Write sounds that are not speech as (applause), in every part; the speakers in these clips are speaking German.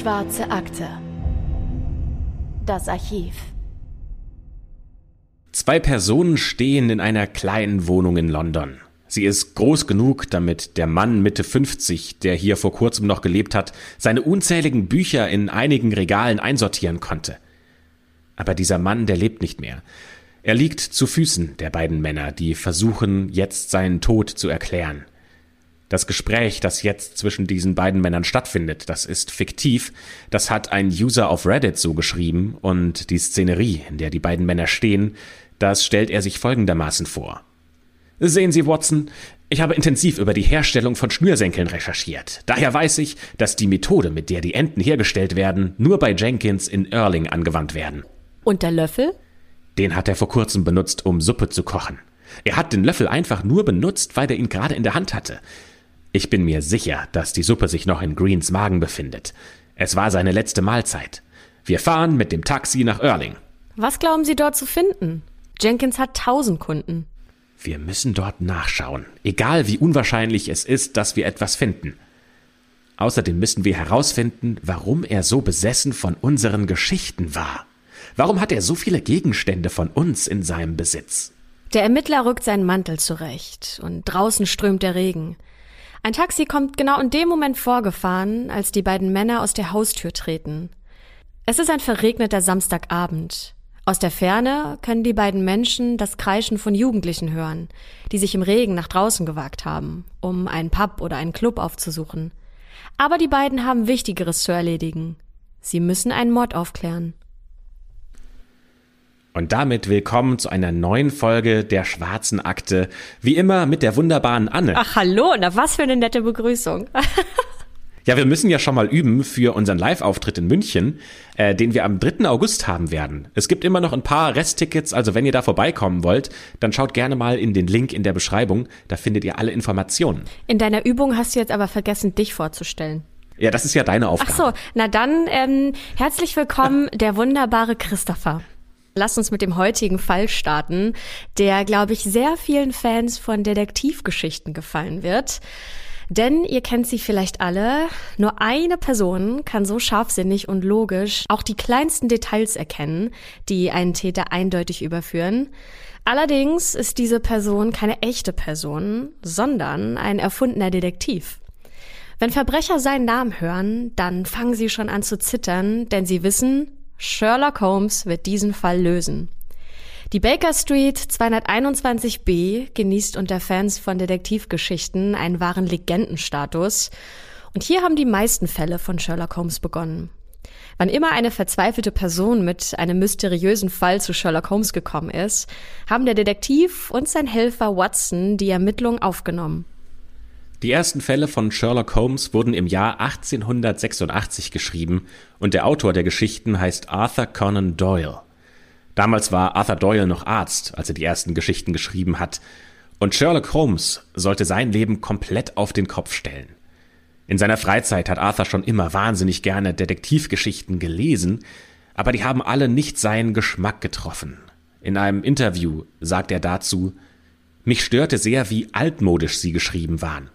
Schwarze Akte. Das Archiv. Zwei Personen stehen in einer kleinen Wohnung in London. Sie ist groß genug, damit der Mann Mitte 50, der hier vor kurzem noch gelebt hat, seine unzähligen Bücher in einigen Regalen einsortieren konnte. Aber dieser Mann, der lebt nicht mehr. Er liegt zu Füßen der beiden Männer, die versuchen, jetzt seinen Tod zu erklären. Das Gespräch, das jetzt zwischen diesen beiden Männern stattfindet, das ist fiktiv, das hat ein User auf Reddit so geschrieben und die Szenerie, in der die beiden Männer stehen, das stellt er sich folgendermaßen vor. Sehen Sie, Watson, ich habe intensiv über die Herstellung von Schnürsenkeln recherchiert. Daher weiß ich, dass die Methode, mit der die Enten hergestellt werden, nur bei Jenkins in Erling angewandt werden. Und der Löffel? Den hat er vor kurzem benutzt, um Suppe zu kochen. Er hat den Löffel einfach nur benutzt, weil er ihn gerade in der Hand hatte. Ich bin mir sicher, dass die Suppe sich noch in Greens Magen befindet. Es war seine letzte Mahlzeit. Wir fahren mit dem Taxi nach Erling. Was glauben Sie dort zu finden? Jenkins hat tausend Kunden. Wir müssen dort nachschauen, egal wie unwahrscheinlich es ist, dass wir etwas finden. Außerdem müssen wir herausfinden, warum er so besessen von unseren Geschichten war. Warum hat er so viele Gegenstände von uns in seinem Besitz? Der Ermittler rückt seinen Mantel zurecht und draußen strömt der Regen. Ein Taxi kommt genau in dem Moment vorgefahren, als die beiden Männer aus der Haustür treten. Es ist ein verregneter Samstagabend. Aus der Ferne können die beiden Menschen das Kreischen von Jugendlichen hören, die sich im Regen nach draußen gewagt haben, um einen Pub oder einen Club aufzusuchen. Aber die beiden haben Wichtigeres zu erledigen. Sie müssen einen Mord aufklären. Und damit willkommen zu einer neuen Folge der Schwarzen Akte. Wie immer mit der wunderbaren Anne. Ach hallo, na was für eine nette Begrüßung. (laughs) ja, wir müssen ja schon mal üben für unseren Live-Auftritt in München, äh, den wir am 3. August haben werden. Es gibt immer noch ein paar Resttickets, also wenn ihr da vorbeikommen wollt, dann schaut gerne mal in den Link in der Beschreibung, da findet ihr alle Informationen. In deiner Übung hast du jetzt aber vergessen, dich vorzustellen. Ja, das ist ja deine Aufgabe. Ach so, na dann ähm, herzlich willkommen, der wunderbare Christopher. Lass uns mit dem heutigen Fall starten, der, glaube ich, sehr vielen Fans von Detektivgeschichten gefallen wird. Denn ihr kennt sie vielleicht alle, nur eine Person kann so scharfsinnig und logisch auch die kleinsten Details erkennen, die einen Täter eindeutig überführen. Allerdings ist diese Person keine echte Person, sondern ein erfundener Detektiv. Wenn Verbrecher seinen Namen hören, dann fangen sie schon an zu zittern, denn sie wissen, Sherlock Holmes wird diesen Fall lösen. Die Baker Street 221b genießt unter Fans von Detektivgeschichten einen wahren Legendenstatus. Und hier haben die meisten Fälle von Sherlock Holmes begonnen. Wann immer eine verzweifelte Person mit einem mysteriösen Fall zu Sherlock Holmes gekommen ist, haben der Detektiv und sein Helfer Watson die Ermittlung aufgenommen. Die ersten Fälle von Sherlock Holmes wurden im Jahr 1886 geschrieben und der Autor der Geschichten heißt Arthur Conan Doyle. Damals war Arthur Doyle noch Arzt, als er die ersten Geschichten geschrieben hat, und Sherlock Holmes sollte sein Leben komplett auf den Kopf stellen. In seiner Freizeit hat Arthur schon immer wahnsinnig gerne Detektivgeschichten gelesen, aber die haben alle nicht seinen Geschmack getroffen. In einem Interview sagt er dazu, mich störte sehr, wie altmodisch sie geschrieben waren.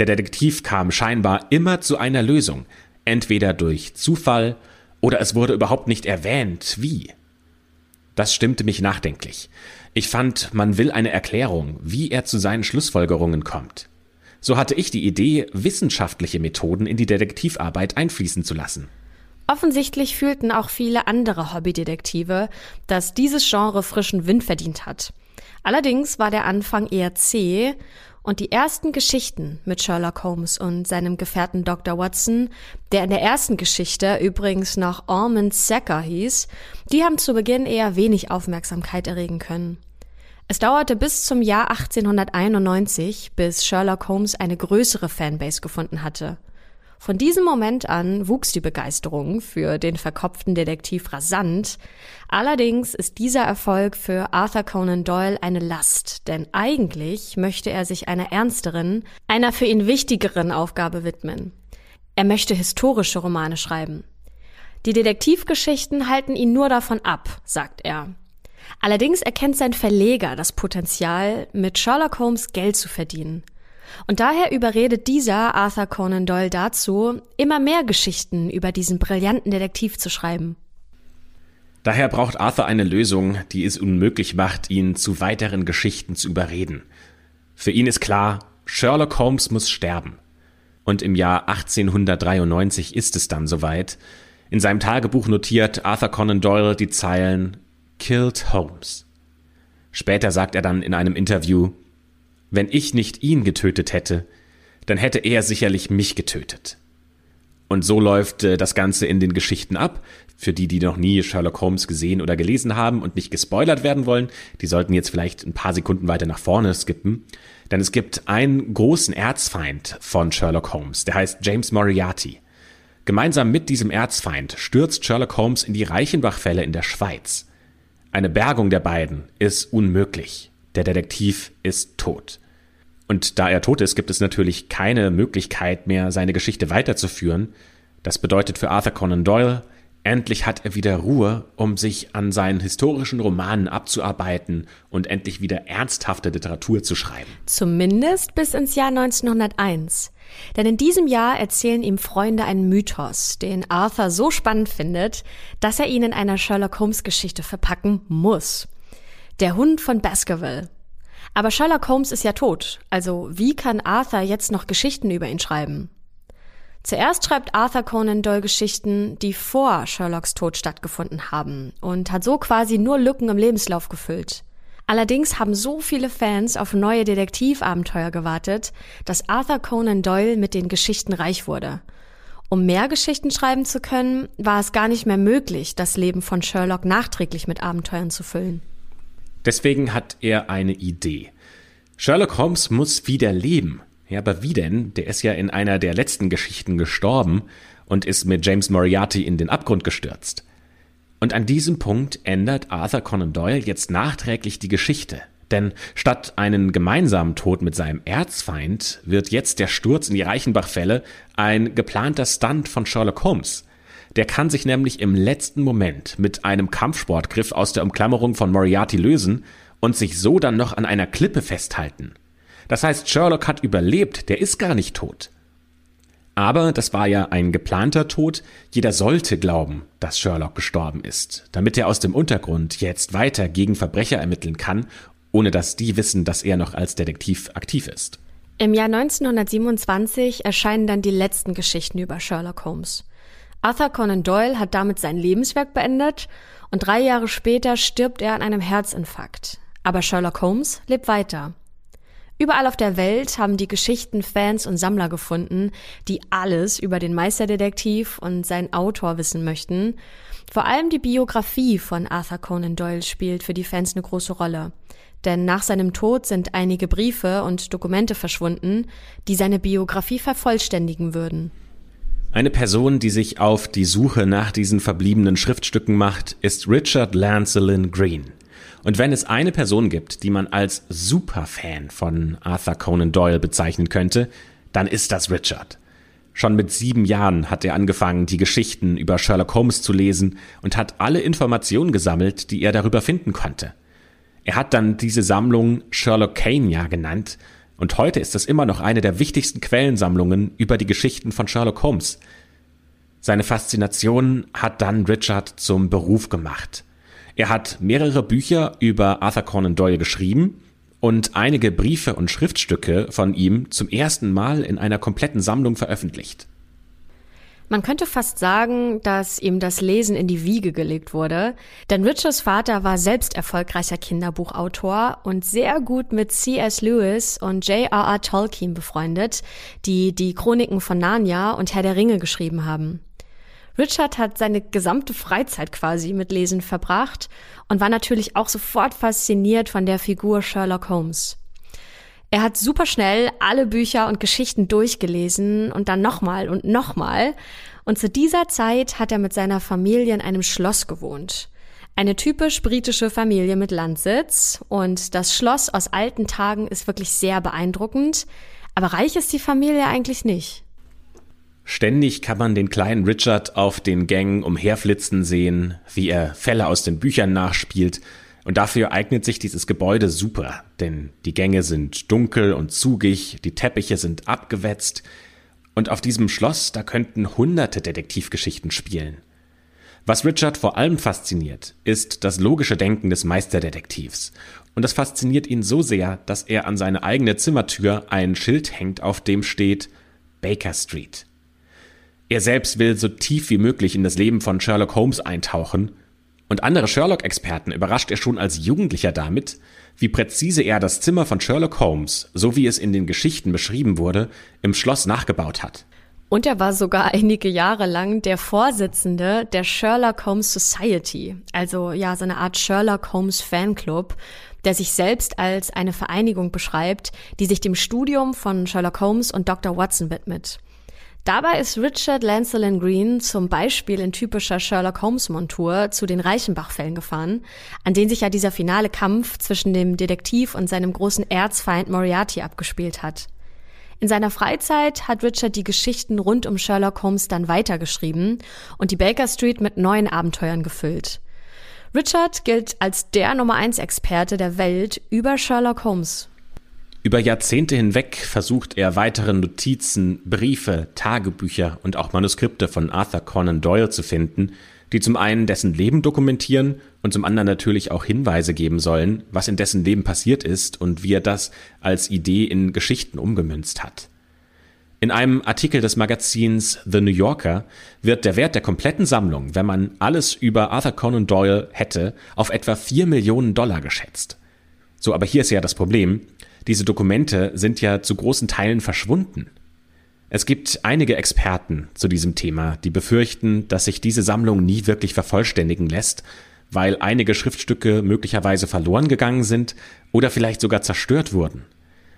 Der Detektiv kam scheinbar immer zu einer Lösung, entweder durch Zufall oder es wurde überhaupt nicht erwähnt, wie. Das stimmte mich nachdenklich. Ich fand, man will eine Erklärung, wie er zu seinen Schlussfolgerungen kommt. So hatte ich die Idee, wissenschaftliche Methoden in die Detektivarbeit einfließen zu lassen. Offensichtlich fühlten auch viele andere Hobbydetektive, dass dieses Genre frischen Wind verdient hat. Allerdings war der Anfang eher zäh und die ersten Geschichten mit Sherlock Holmes und seinem Gefährten Dr. Watson, der in der ersten Geschichte übrigens noch Ormond Sacker hieß, die haben zu Beginn eher wenig Aufmerksamkeit erregen können. Es dauerte bis zum Jahr 1891, bis Sherlock Holmes eine größere Fanbase gefunden hatte – von diesem Moment an wuchs die Begeisterung für den verkopften Detektiv rasant. Allerdings ist dieser Erfolg für Arthur Conan Doyle eine Last, denn eigentlich möchte er sich einer ernsteren, einer für ihn wichtigeren Aufgabe widmen. Er möchte historische Romane schreiben. Die Detektivgeschichten halten ihn nur davon ab, sagt er. Allerdings erkennt sein Verleger das Potenzial, mit Sherlock Holmes Geld zu verdienen. Und daher überredet dieser Arthur Conan Doyle dazu, immer mehr Geschichten über diesen brillanten Detektiv zu schreiben. Daher braucht Arthur eine Lösung, die es unmöglich macht, ihn zu weiteren Geschichten zu überreden. Für ihn ist klar, Sherlock Holmes muss sterben. Und im Jahr 1893 ist es dann soweit. In seinem Tagebuch notiert Arthur Conan Doyle die Zeilen Killed Holmes. Später sagt er dann in einem Interview, wenn ich nicht ihn getötet hätte, dann hätte er sicherlich mich getötet. Und so läuft äh, das Ganze in den Geschichten ab. Für die, die noch nie Sherlock Holmes gesehen oder gelesen haben und nicht gespoilert werden wollen, die sollten jetzt vielleicht ein paar Sekunden weiter nach vorne skippen. Denn es gibt einen großen Erzfeind von Sherlock Holmes, der heißt James Moriarty. Gemeinsam mit diesem Erzfeind stürzt Sherlock Holmes in die Reichenbach-Fälle in der Schweiz. Eine Bergung der beiden ist unmöglich. Der Detektiv ist tot. Und da er tot ist, gibt es natürlich keine Möglichkeit mehr, seine Geschichte weiterzuführen. Das bedeutet für Arthur Conan Doyle, endlich hat er wieder Ruhe, um sich an seinen historischen Romanen abzuarbeiten und endlich wieder ernsthafte Literatur zu schreiben. Zumindest bis ins Jahr 1901. Denn in diesem Jahr erzählen ihm Freunde einen Mythos, den Arthur so spannend findet, dass er ihn in einer Sherlock Holmes Geschichte verpacken muss. Der Hund von Baskerville. Aber Sherlock Holmes ist ja tot, also wie kann Arthur jetzt noch Geschichten über ihn schreiben? Zuerst schreibt Arthur Conan Doyle Geschichten, die vor Sherlocks Tod stattgefunden haben und hat so quasi nur Lücken im Lebenslauf gefüllt. Allerdings haben so viele Fans auf neue Detektivabenteuer gewartet, dass Arthur Conan Doyle mit den Geschichten reich wurde. Um mehr Geschichten schreiben zu können, war es gar nicht mehr möglich, das Leben von Sherlock nachträglich mit Abenteuern zu füllen. Deswegen hat er eine Idee. Sherlock Holmes muss wieder leben. Ja, aber wie denn? Der ist ja in einer der letzten Geschichten gestorben und ist mit James Moriarty in den Abgrund gestürzt. Und an diesem Punkt ändert Arthur Conan Doyle jetzt nachträglich die Geschichte. Denn statt einen gemeinsamen Tod mit seinem Erzfeind wird jetzt der Sturz in die Reichenbach-Fälle ein geplanter Stunt von Sherlock Holmes. Der kann sich nämlich im letzten Moment mit einem Kampfsportgriff aus der Umklammerung von Moriarty lösen und sich so dann noch an einer Klippe festhalten. Das heißt, Sherlock hat überlebt, der ist gar nicht tot. Aber das war ja ein geplanter Tod. Jeder sollte glauben, dass Sherlock gestorben ist, damit er aus dem Untergrund jetzt weiter gegen Verbrecher ermitteln kann, ohne dass die wissen, dass er noch als Detektiv aktiv ist. Im Jahr 1927 erscheinen dann die letzten Geschichten über Sherlock Holmes. Arthur Conan Doyle hat damit sein Lebenswerk beendet und drei Jahre später stirbt er an einem Herzinfarkt. Aber Sherlock Holmes lebt weiter. Überall auf der Welt haben die Geschichten Fans und Sammler gefunden, die alles über den Meisterdetektiv und seinen Autor wissen möchten. Vor allem die Biografie von Arthur Conan Doyle spielt für die Fans eine große Rolle. Denn nach seinem Tod sind einige Briefe und Dokumente verschwunden, die seine Biografie vervollständigen würden. Eine Person, die sich auf die Suche nach diesen verbliebenen Schriftstücken macht, ist Richard Lancelin Green. Und wenn es eine Person gibt, die man als Superfan von Arthur Conan Doyle bezeichnen könnte, dann ist das Richard. Schon mit sieben Jahren hat er angefangen, die Geschichten über Sherlock Holmes zu lesen und hat alle Informationen gesammelt, die er darüber finden konnte. Er hat dann diese Sammlung Sherlock Sherlockania genannt und heute ist es immer noch eine der wichtigsten Quellensammlungen über die Geschichten von Sherlock Holmes. Seine Faszination hat dann Richard zum Beruf gemacht. Er hat mehrere Bücher über Arthur Conan Doyle geschrieben und einige Briefe und Schriftstücke von ihm zum ersten Mal in einer kompletten Sammlung veröffentlicht. Man könnte fast sagen, dass ihm das Lesen in die Wiege gelegt wurde, denn Richards Vater war selbst erfolgreicher Kinderbuchautor und sehr gut mit C.S. Lewis und J.R.R. Tolkien befreundet, die die Chroniken von Narnia und Herr der Ringe geschrieben haben. Richard hat seine gesamte Freizeit quasi mit Lesen verbracht und war natürlich auch sofort fasziniert von der Figur Sherlock Holmes. Er hat super schnell alle Bücher und Geschichten durchgelesen und dann nochmal und nochmal. Und zu dieser Zeit hat er mit seiner Familie in einem Schloss gewohnt. Eine typisch britische Familie mit Landsitz. Und das Schloss aus alten Tagen ist wirklich sehr beeindruckend. Aber reich ist die Familie eigentlich nicht. Ständig kann man den kleinen Richard auf den Gängen umherflitzen sehen, wie er Fälle aus den Büchern nachspielt. Und dafür eignet sich dieses Gebäude super, denn die Gänge sind dunkel und zugig, die Teppiche sind abgewetzt, und auf diesem Schloss, da könnten hunderte Detektivgeschichten spielen. Was Richard vor allem fasziniert, ist das logische Denken des Meisterdetektivs. Und das fasziniert ihn so sehr, dass er an seine eigene Zimmertür ein Schild hängt, auf dem steht Baker Street. Er selbst will so tief wie möglich in das Leben von Sherlock Holmes eintauchen, und andere Sherlock-Experten überrascht er schon als Jugendlicher damit, wie präzise er das Zimmer von Sherlock Holmes, so wie es in den Geschichten beschrieben wurde, im Schloss nachgebaut hat. Und er war sogar einige Jahre lang der Vorsitzende der Sherlock Holmes Society, also ja, so eine Art Sherlock Holmes Fanclub, der sich selbst als eine Vereinigung beschreibt, die sich dem Studium von Sherlock Holmes und Dr. Watson widmet. Dabei ist Richard Lancelin Green zum Beispiel in typischer Sherlock Holmes Montur zu den Reichenbach-Fällen gefahren, an denen sich ja dieser finale Kampf zwischen dem Detektiv und seinem großen Erzfeind Moriarty abgespielt hat. In seiner Freizeit hat Richard die Geschichten rund um Sherlock Holmes dann weitergeschrieben und die Baker Street mit neuen Abenteuern gefüllt. Richard gilt als der Nummer 1 Experte der Welt über Sherlock Holmes. Über Jahrzehnte hinweg versucht er weitere Notizen, Briefe, Tagebücher und auch Manuskripte von Arthur Conan Doyle zu finden, die zum einen dessen Leben dokumentieren und zum anderen natürlich auch Hinweise geben sollen, was in dessen Leben passiert ist und wie er das als Idee in Geschichten umgemünzt hat. In einem Artikel des Magazins The New Yorker wird der Wert der kompletten Sammlung, wenn man alles über Arthur Conan Doyle hätte, auf etwa vier Millionen Dollar geschätzt. So, aber hier ist ja das Problem. Diese Dokumente sind ja zu großen Teilen verschwunden. Es gibt einige Experten zu diesem Thema, die befürchten, dass sich diese Sammlung nie wirklich vervollständigen lässt, weil einige Schriftstücke möglicherweise verloren gegangen sind oder vielleicht sogar zerstört wurden.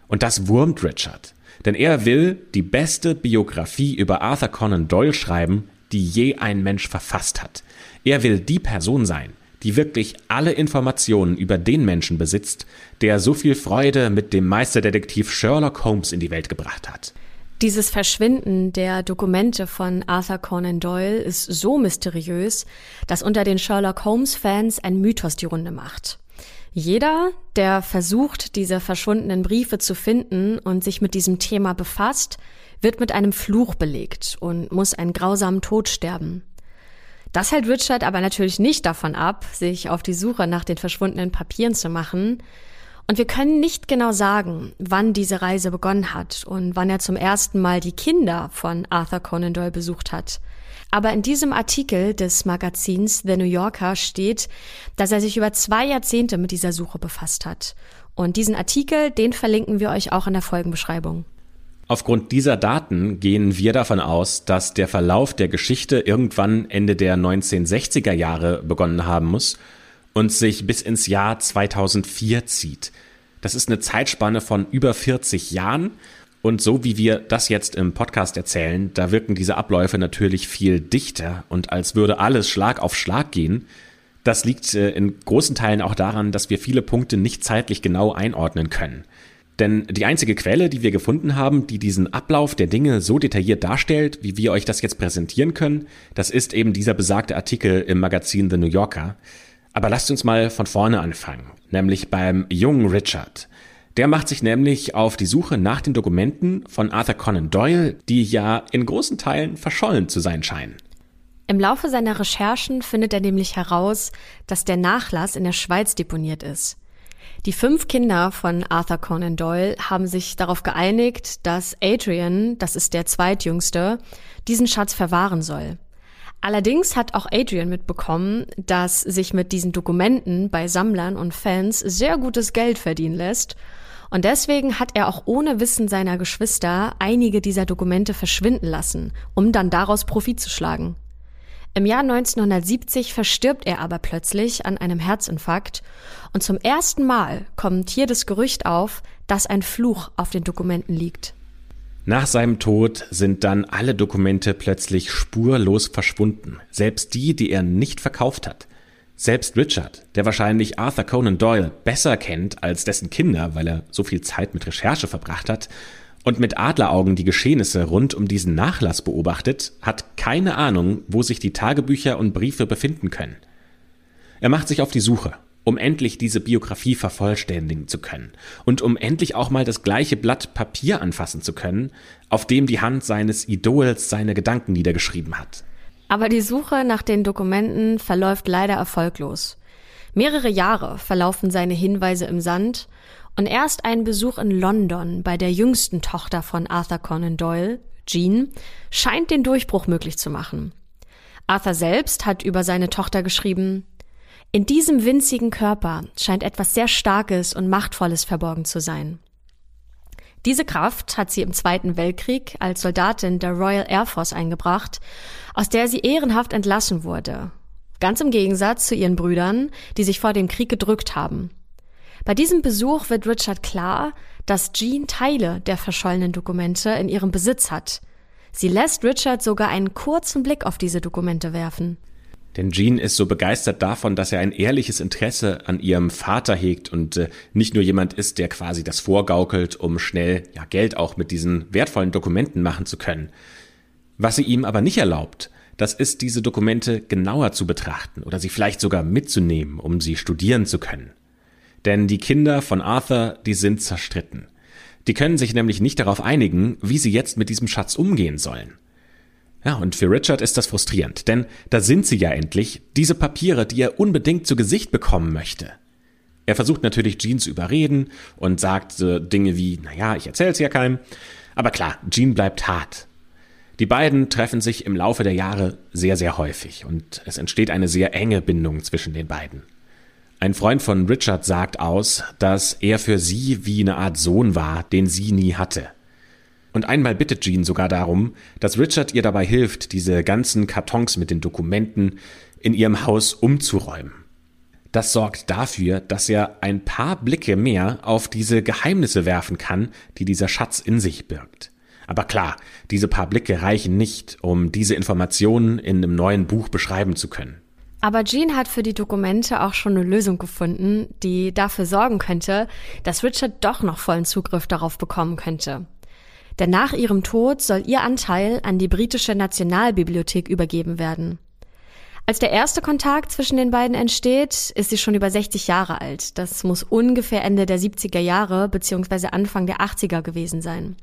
Und das wurmt Richard, denn er will die beste Biografie über Arthur Conan Doyle schreiben, die je ein Mensch verfasst hat. Er will die Person sein, die wirklich alle Informationen über den Menschen besitzt, der so viel Freude mit dem Meisterdetektiv Sherlock Holmes in die Welt gebracht hat. Dieses Verschwinden der Dokumente von Arthur Conan Doyle ist so mysteriös, dass unter den Sherlock Holmes-Fans ein Mythos die Runde macht. Jeder, der versucht, diese verschwundenen Briefe zu finden und sich mit diesem Thema befasst, wird mit einem Fluch belegt und muss einen grausamen Tod sterben. Das hält Richard aber natürlich nicht davon ab, sich auf die Suche nach den verschwundenen Papieren zu machen, und wir können nicht genau sagen, wann diese Reise begonnen hat und wann er zum ersten Mal die Kinder von Arthur Conan Doyle besucht hat. Aber in diesem Artikel des Magazins The New Yorker steht, dass er sich über zwei Jahrzehnte mit dieser Suche befasst hat. Und diesen Artikel, den verlinken wir euch auch in der Folgenbeschreibung. Aufgrund dieser Daten gehen wir davon aus, dass der Verlauf der Geschichte irgendwann Ende der 1960er Jahre begonnen haben muss und sich bis ins Jahr 2004 zieht. Das ist eine Zeitspanne von über 40 Jahren. Und so wie wir das jetzt im Podcast erzählen, da wirken diese Abläufe natürlich viel dichter und als würde alles Schlag auf Schlag gehen. Das liegt äh, in großen Teilen auch daran, dass wir viele Punkte nicht zeitlich genau einordnen können. Denn die einzige Quelle, die wir gefunden haben, die diesen Ablauf der Dinge so detailliert darstellt, wie wir euch das jetzt präsentieren können, das ist eben dieser besagte Artikel im Magazin The New Yorker. Aber lasst uns mal von vorne anfangen, nämlich beim jungen Richard. Der macht sich nämlich auf die Suche nach den Dokumenten von Arthur Conan Doyle, die ja in großen Teilen verschollen zu sein scheinen. Im Laufe seiner Recherchen findet er nämlich heraus, dass der Nachlass in der Schweiz deponiert ist. Die fünf Kinder von Arthur Conan Doyle haben sich darauf geeinigt, dass Adrian, das ist der zweitjüngste, diesen Schatz verwahren soll. Allerdings hat auch Adrian mitbekommen, dass sich mit diesen Dokumenten bei Sammlern und Fans sehr gutes Geld verdienen lässt. Und deswegen hat er auch ohne Wissen seiner Geschwister einige dieser Dokumente verschwinden lassen, um dann daraus Profit zu schlagen. Im Jahr 1970 verstirbt er aber plötzlich an einem Herzinfarkt und zum ersten Mal kommt hier das Gerücht auf, dass ein Fluch auf den Dokumenten liegt. Nach seinem Tod sind dann alle Dokumente plötzlich spurlos verschwunden, selbst die, die er nicht verkauft hat. Selbst Richard, der wahrscheinlich Arthur Conan Doyle besser kennt als dessen Kinder, weil er so viel Zeit mit Recherche verbracht hat und mit Adleraugen die Geschehnisse rund um diesen Nachlass beobachtet, hat keine Ahnung, wo sich die Tagebücher und Briefe befinden können. Er macht sich auf die Suche um endlich diese Biografie vervollständigen zu können und um endlich auch mal das gleiche Blatt Papier anfassen zu können, auf dem die Hand seines Idols seine Gedanken niedergeschrieben hat. Aber die Suche nach den Dokumenten verläuft leider erfolglos. Mehrere Jahre verlaufen seine Hinweise im Sand und erst ein Besuch in London bei der jüngsten Tochter von Arthur Conan Doyle, Jean, scheint den Durchbruch möglich zu machen. Arthur selbst hat über seine Tochter geschrieben, in diesem winzigen Körper scheint etwas sehr Starkes und Machtvolles verborgen zu sein. Diese Kraft hat sie im Zweiten Weltkrieg als Soldatin der Royal Air Force eingebracht, aus der sie ehrenhaft entlassen wurde. Ganz im Gegensatz zu ihren Brüdern, die sich vor dem Krieg gedrückt haben. Bei diesem Besuch wird Richard klar, dass Jean Teile der verschollenen Dokumente in ihrem Besitz hat. Sie lässt Richard sogar einen kurzen Blick auf diese Dokumente werfen. Denn Jean ist so begeistert davon, dass er ein ehrliches Interesse an ihrem Vater hegt und äh, nicht nur jemand ist, der quasi das vorgaukelt, um schnell ja, Geld auch mit diesen wertvollen Dokumenten machen zu können. Was sie ihm aber nicht erlaubt, das ist, diese Dokumente genauer zu betrachten oder sie vielleicht sogar mitzunehmen, um sie studieren zu können. Denn die Kinder von Arthur, die sind zerstritten. Die können sich nämlich nicht darauf einigen, wie sie jetzt mit diesem Schatz umgehen sollen. Ja, und für Richard ist das frustrierend, denn da sind sie ja endlich, diese Papiere, die er unbedingt zu Gesicht bekommen möchte. Er versucht natürlich Jean zu überreden und sagt so Dinge wie, naja, ich erzähl's ja keinem. Aber klar, Jean bleibt hart. Die beiden treffen sich im Laufe der Jahre sehr, sehr häufig und es entsteht eine sehr enge Bindung zwischen den beiden. Ein Freund von Richard sagt aus, dass er für sie wie eine Art Sohn war, den sie nie hatte. Und einmal bittet Jean sogar darum, dass Richard ihr dabei hilft, diese ganzen Kartons mit den Dokumenten in ihrem Haus umzuräumen. Das sorgt dafür, dass er ein paar Blicke mehr auf diese Geheimnisse werfen kann, die dieser Schatz in sich birgt. Aber klar, diese paar Blicke reichen nicht, um diese Informationen in einem neuen Buch beschreiben zu können. Aber Jean hat für die Dokumente auch schon eine Lösung gefunden, die dafür sorgen könnte, dass Richard doch noch vollen Zugriff darauf bekommen könnte. Denn nach ihrem Tod soll ihr Anteil an die britische Nationalbibliothek übergeben werden. Als der erste Kontakt zwischen den beiden entsteht, ist sie schon über 60 Jahre alt. Das muss ungefähr Ende der 70er Jahre bzw. Anfang der 80er gewesen sein.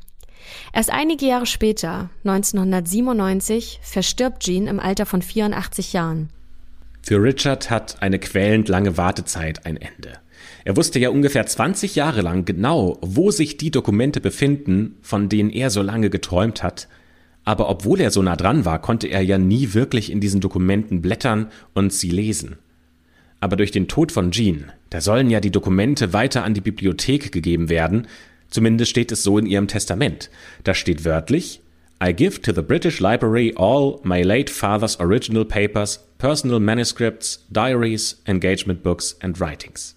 Erst einige Jahre später, 1997, verstirbt Jean im Alter von 84 Jahren. Für Richard hat eine quälend lange Wartezeit ein Ende. Er wusste ja ungefähr 20 Jahre lang genau, wo sich die Dokumente befinden, von denen er so lange geträumt hat. Aber obwohl er so nah dran war, konnte er ja nie wirklich in diesen Dokumenten blättern und sie lesen. Aber durch den Tod von Jean, da sollen ja die Dokumente weiter an die Bibliothek gegeben werden, zumindest steht es so in ihrem Testament. Da steht wörtlich, I give to the British Library all my late father's original papers, personal manuscripts, diaries, engagement books and writings.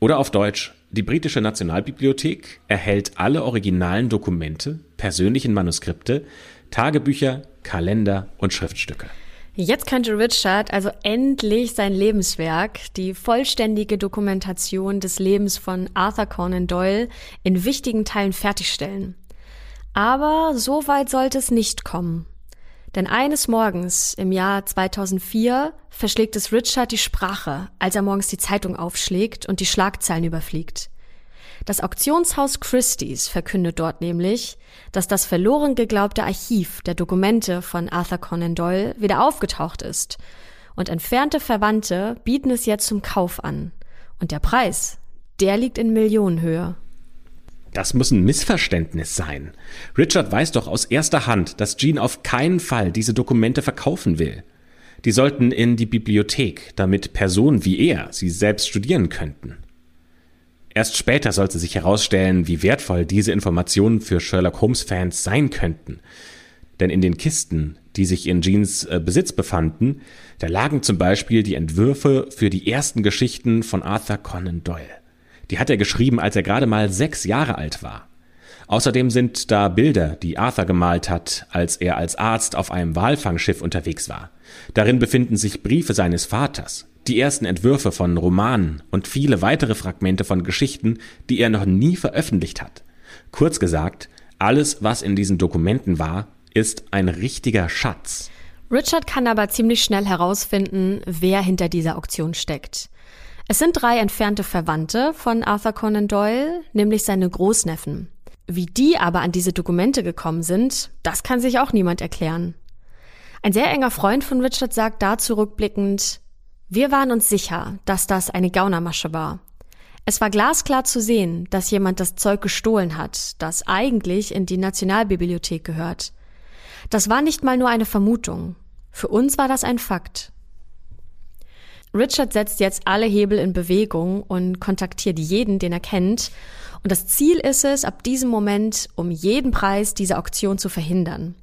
Oder auf Deutsch, die britische Nationalbibliothek erhält alle originalen Dokumente, persönlichen Manuskripte, Tagebücher, Kalender und Schriftstücke. Jetzt könnte Richard also endlich sein Lebenswerk, die vollständige Dokumentation des Lebens von Arthur Conan Doyle, in wichtigen Teilen fertigstellen. Aber so weit sollte es nicht kommen. Denn eines Morgens im Jahr 2004 verschlägt es Richard die Sprache, als er morgens die Zeitung aufschlägt und die Schlagzeilen überfliegt. Das Auktionshaus Christie's verkündet dort nämlich, dass das verloren geglaubte Archiv der Dokumente von Arthur Conan Doyle wieder aufgetaucht ist und entfernte Verwandte bieten es jetzt zum Kauf an. Und der Preis, der liegt in Millionenhöhe. Das muss ein Missverständnis sein. Richard weiß doch aus erster Hand, dass Jean auf keinen Fall diese Dokumente verkaufen will. Die sollten in die Bibliothek, damit Personen wie er sie selbst studieren könnten. Erst später sollte sich herausstellen, wie wertvoll diese Informationen für Sherlock Holmes-Fans sein könnten. Denn in den Kisten, die sich in Jeans äh, Besitz befanden, da lagen zum Beispiel die Entwürfe für die ersten Geschichten von Arthur Conan Doyle. Die hat er geschrieben, als er gerade mal sechs Jahre alt war. Außerdem sind da Bilder, die Arthur gemalt hat, als er als Arzt auf einem Walfangschiff unterwegs war. Darin befinden sich Briefe seines Vaters, die ersten Entwürfe von Romanen und viele weitere Fragmente von Geschichten, die er noch nie veröffentlicht hat. Kurz gesagt, alles, was in diesen Dokumenten war, ist ein richtiger Schatz. Richard kann aber ziemlich schnell herausfinden, wer hinter dieser Auktion steckt. Es sind drei entfernte Verwandte von Arthur Conan Doyle, nämlich seine Großneffen. Wie die aber an diese Dokumente gekommen sind, das kann sich auch niemand erklären. Ein sehr enger Freund von Richard sagt dazu rückblickend, wir waren uns sicher, dass das eine Gaunermasche war. Es war glasklar zu sehen, dass jemand das Zeug gestohlen hat, das eigentlich in die Nationalbibliothek gehört. Das war nicht mal nur eine Vermutung. Für uns war das ein Fakt. Richard setzt jetzt alle Hebel in Bewegung und kontaktiert jeden, den er kennt. Und das Ziel ist es, ab diesem Moment um jeden Preis diese Auktion zu verhindern.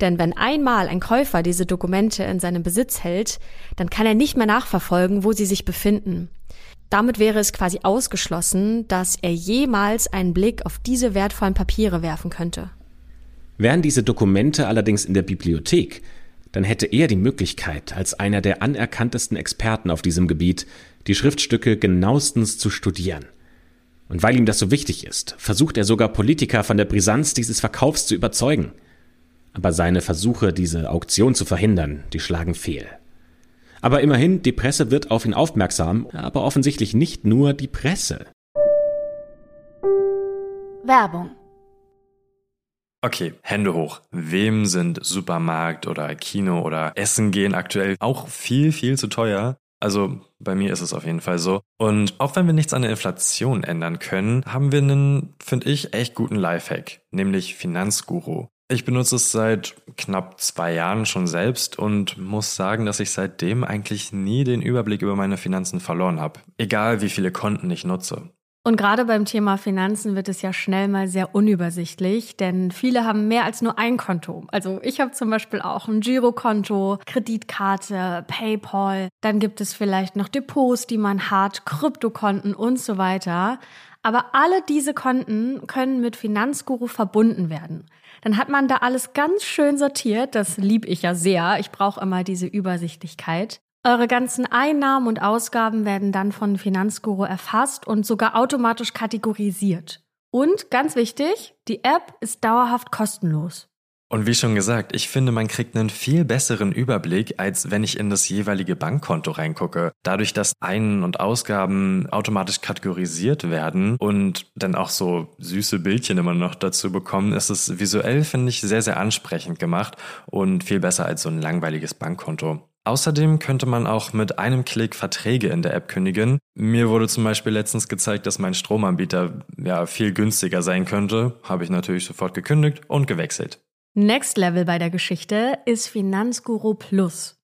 Denn wenn einmal ein Käufer diese Dokumente in seinem Besitz hält, dann kann er nicht mehr nachverfolgen, wo sie sich befinden. Damit wäre es quasi ausgeschlossen, dass er jemals einen Blick auf diese wertvollen Papiere werfen könnte. Wären diese Dokumente allerdings in der Bibliothek, dann hätte er die Möglichkeit, als einer der anerkanntesten Experten auf diesem Gebiet, die Schriftstücke genauestens zu studieren. Und weil ihm das so wichtig ist, versucht er sogar Politiker von der Brisanz dieses Verkaufs zu überzeugen. Aber seine Versuche, diese Auktion zu verhindern, die schlagen fehl. Aber immerhin, die Presse wird auf ihn aufmerksam, aber offensichtlich nicht nur die Presse. Werbung Okay, Hände hoch. Wem sind Supermarkt oder Kino oder Essen gehen aktuell auch viel, viel zu teuer? Also bei mir ist es auf jeden Fall so. Und auch wenn wir nichts an der Inflation ändern können, haben wir einen, finde ich, echt guten Lifehack, nämlich Finanzguru. Ich benutze es seit knapp zwei Jahren schon selbst und muss sagen, dass ich seitdem eigentlich nie den Überblick über meine Finanzen verloren habe. Egal wie viele Konten ich nutze. Und gerade beim Thema Finanzen wird es ja schnell mal sehr unübersichtlich, denn viele haben mehr als nur ein Konto. Also ich habe zum Beispiel auch ein Girokonto, Kreditkarte, PayPal, dann gibt es vielleicht noch Depots, die man hat, Kryptokonten und so weiter. Aber alle diese Konten können mit Finanzguru verbunden werden dann hat man da alles ganz schön sortiert. Das lieb ich ja sehr. Ich brauche immer diese Übersichtlichkeit. Eure ganzen Einnahmen und Ausgaben werden dann von Finanzguru erfasst und sogar automatisch kategorisiert. Und ganz wichtig, die App ist dauerhaft kostenlos. Und wie schon gesagt, ich finde, man kriegt einen viel besseren Überblick, als wenn ich in das jeweilige Bankkonto reingucke. Dadurch, dass Ein- und Ausgaben automatisch kategorisiert werden und dann auch so süße Bildchen immer noch dazu bekommen, ist es visuell, finde ich, sehr, sehr ansprechend gemacht und viel besser als so ein langweiliges Bankkonto. Außerdem könnte man auch mit einem Klick Verträge in der App kündigen. Mir wurde zum Beispiel letztens gezeigt, dass mein Stromanbieter ja viel günstiger sein könnte. Habe ich natürlich sofort gekündigt und gewechselt. Next Level bei der Geschichte ist Finanzguru Plus.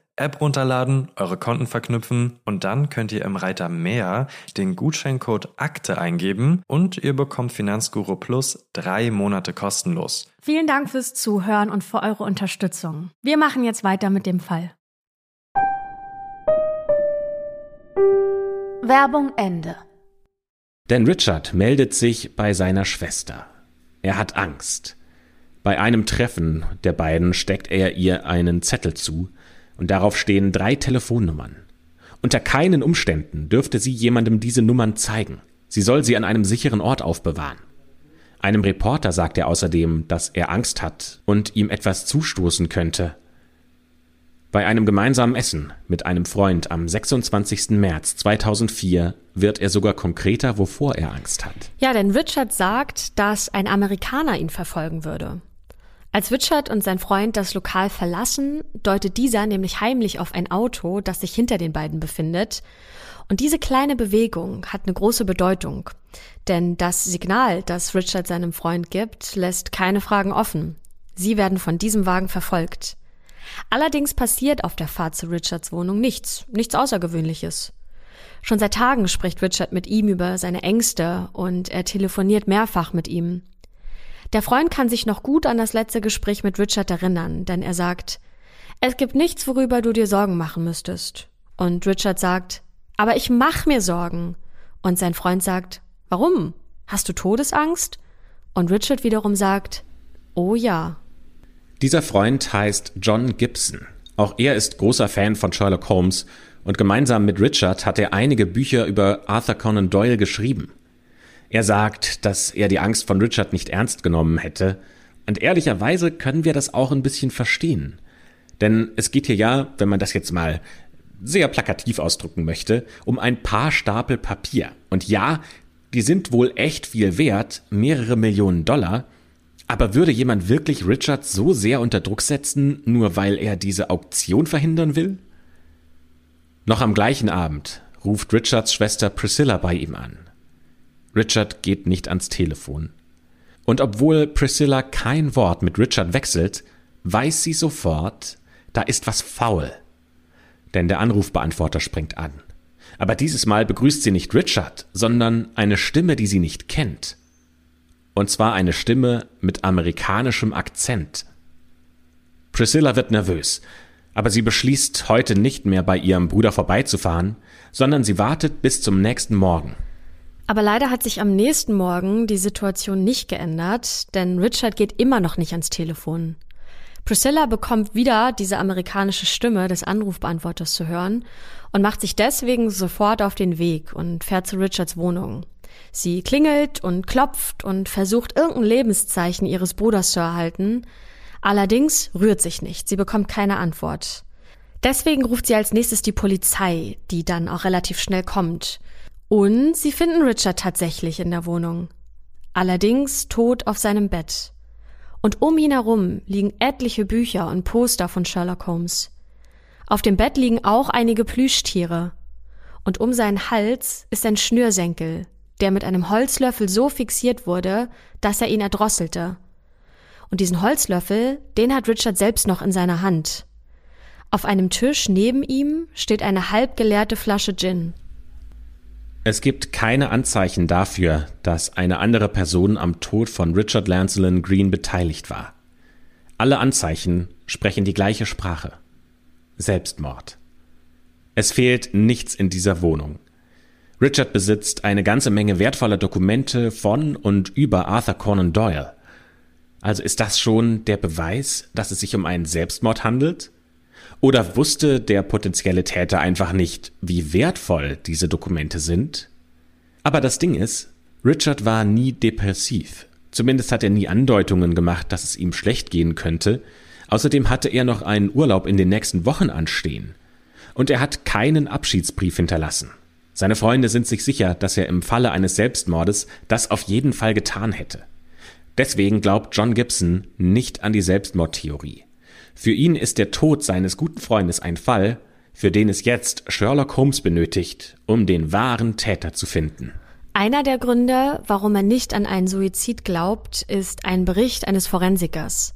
App runterladen, eure Konten verknüpfen und dann könnt ihr im Reiter Mehr den Gutscheincode Akte eingeben und ihr bekommt Finanzguru Plus drei Monate kostenlos. Vielen Dank fürs Zuhören und für eure Unterstützung. Wir machen jetzt weiter mit dem Fall. Werbung Ende. Denn Richard meldet sich bei seiner Schwester. Er hat Angst. Bei einem Treffen der beiden steckt er ihr einen Zettel zu, und darauf stehen drei Telefonnummern. Unter keinen Umständen dürfte sie jemandem diese Nummern zeigen. Sie soll sie an einem sicheren Ort aufbewahren. Einem Reporter sagt er außerdem, dass er Angst hat und ihm etwas zustoßen könnte. Bei einem gemeinsamen Essen mit einem Freund am 26. März 2004 wird er sogar konkreter, wovor er Angst hat. Ja, denn Richard sagt, dass ein Amerikaner ihn verfolgen würde. Als Richard und sein Freund das Lokal verlassen, deutet dieser nämlich heimlich auf ein Auto, das sich hinter den beiden befindet. Und diese kleine Bewegung hat eine große Bedeutung. Denn das Signal, das Richard seinem Freund gibt, lässt keine Fragen offen. Sie werden von diesem Wagen verfolgt. Allerdings passiert auf der Fahrt zu Richards Wohnung nichts, nichts Außergewöhnliches. Schon seit Tagen spricht Richard mit ihm über seine Ängste und er telefoniert mehrfach mit ihm. Der Freund kann sich noch gut an das letzte Gespräch mit Richard erinnern, denn er sagt, es gibt nichts, worüber du dir Sorgen machen müsstest. Und Richard sagt, aber ich mach mir Sorgen. Und sein Freund sagt, warum? Hast du Todesangst? Und Richard wiederum sagt, oh ja. Dieser Freund heißt John Gibson. Auch er ist großer Fan von Sherlock Holmes und gemeinsam mit Richard hat er einige Bücher über Arthur Conan Doyle geschrieben. Er sagt, dass er die Angst von Richard nicht ernst genommen hätte, und ehrlicherweise können wir das auch ein bisschen verstehen. Denn es geht hier ja, wenn man das jetzt mal sehr plakativ ausdrücken möchte, um ein paar Stapel Papier. Und ja, die sind wohl echt viel wert, mehrere Millionen Dollar, aber würde jemand wirklich Richard so sehr unter Druck setzen, nur weil er diese Auktion verhindern will? Noch am gleichen Abend ruft Richards Schwester Priscilla bei ihm an. Richard geht nicht ans Telefon. Und obwohl Priscilla kein Wort mit Richard wechselt, weiß sie sofort, da ist was faul. Denn der Anrufbeantworter springt an. Aber dieses Mal begrüßt sie nicht Richard, sondern eine Stimme, die sie nicht kennt. Und zwar eine Stimme mit amerikanischem Akzent. Priscilla wird nervös, aber sie beschließt, heute nicht mehr bei ihrem Bruder vorbeizufahren, sondern sie wartet bis zum nächsten Morgen. Aber leider hat sich am nächsten Morgen die Situation nicht geändert, denn Richard geht immer noch nicht ans Telefon. Priscilla bekommt wieder diese amerikanische Stimme des Anrufbeantworters zu hören und macht sich deswegen sofort auf den Weg und fährt zu Richards Wohnung. Sie klingelt und klopft und versucht irgendein Lebenszeichen ihres Bruders zu erhalten. Allerdings rührt sich nicht. Sie bekommt keine Antwort. Deswegen ruft sie als nächstes die Polizei, die dann auch relativ schnell kommt. Und sie finden Richard tatsächlich in der Wohnung. Allerdings tot auf seinem Bett. Und um ihn herum liegen etliche Bücher und Poster von Sherlock Holmes. Auf dem Bett liegen auch einige Plüschtiere. Und um seinen Hals ist ein Schnürsenkel, der mit einem Holzlöffel so fixiert wurde, dass er ihn erdrosselte. Und diesen Holzlöffel, den hat Richard selbst noch in seiner Hand. Auf einem Tisch neben ihm steht eine halb geleerte Flasche Gin. Es gibt keine Anzeichen dafür, dass eine andere Person am Tod von Richard Lancelin Green beteiligt war. Alle Anzeichen sprechen die gleiche Sprache. Selbstmord. Es fehlt nichts in dieser Wohnung. Richard besitzt eine ganze Menge wertvoller Dokumente von und über Arthur Conan Doyle. Also ist das schon der Beweis, dass es sich um einen Selbstmord handelt? Oder wusste der potenzielle Täter einfach nicht, wie wertvoll diese Dokumente sind? Aber das Ding ist, Richard war nie depressiv. Zumindest hat er nie Andeutungen gemacht, dass es ihm schlecht gehen könnte. Außerdem hatte er noch einen Urlaub in den nächsten Wochen anstehen. Und er hat keinen Abschiedsbrief hinterlassen. Seine Freunde sind sich sicher, dass er im Falle eines Selbstmordes das auf jeden Fall getan hätte. Deswegen glaubt John Gibson nicht an die Selbstmordtheorie. Für ihn ist der Tod seines guten Freundes ein Fall, für den es jetzt Sherlock Holmes benötigt, um den wahren Täter zu finden. Einer der Gründe, warum er nicht an einen Suizid glaubt, ist ein Bericht eines Forensikers.